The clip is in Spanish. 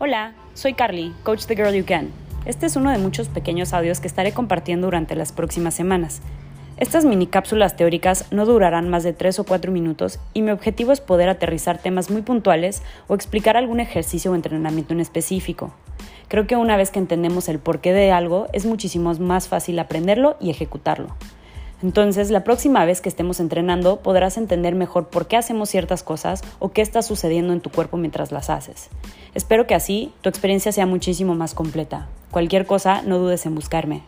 Hola, soy Carly, Coach The Girl You Can. Este es uno de muchos pequeños audios que estaré compartiendo durante las próximas semanas. Estas mini cápsulas teóricas no durarán más de 3 o 4 minutos y mi objetivo es poder aterrizar temas muy puntuales o explicar algún ejercicio o entrenamiento en específico. Creo que una vez que entendemos el porqué de algo es muchísimo más fácil aprenderlo y ejecutarlo. Entonces, la próxima vez que estemos entrenando podrás entender mejor por qué hacemos ciertas cosas o qué está sucediendo en tu cuerpo mientras las haces. Espero que así tu experiencia sea muchísimo más completa. Cualquier cosa, no dudes en buscarme.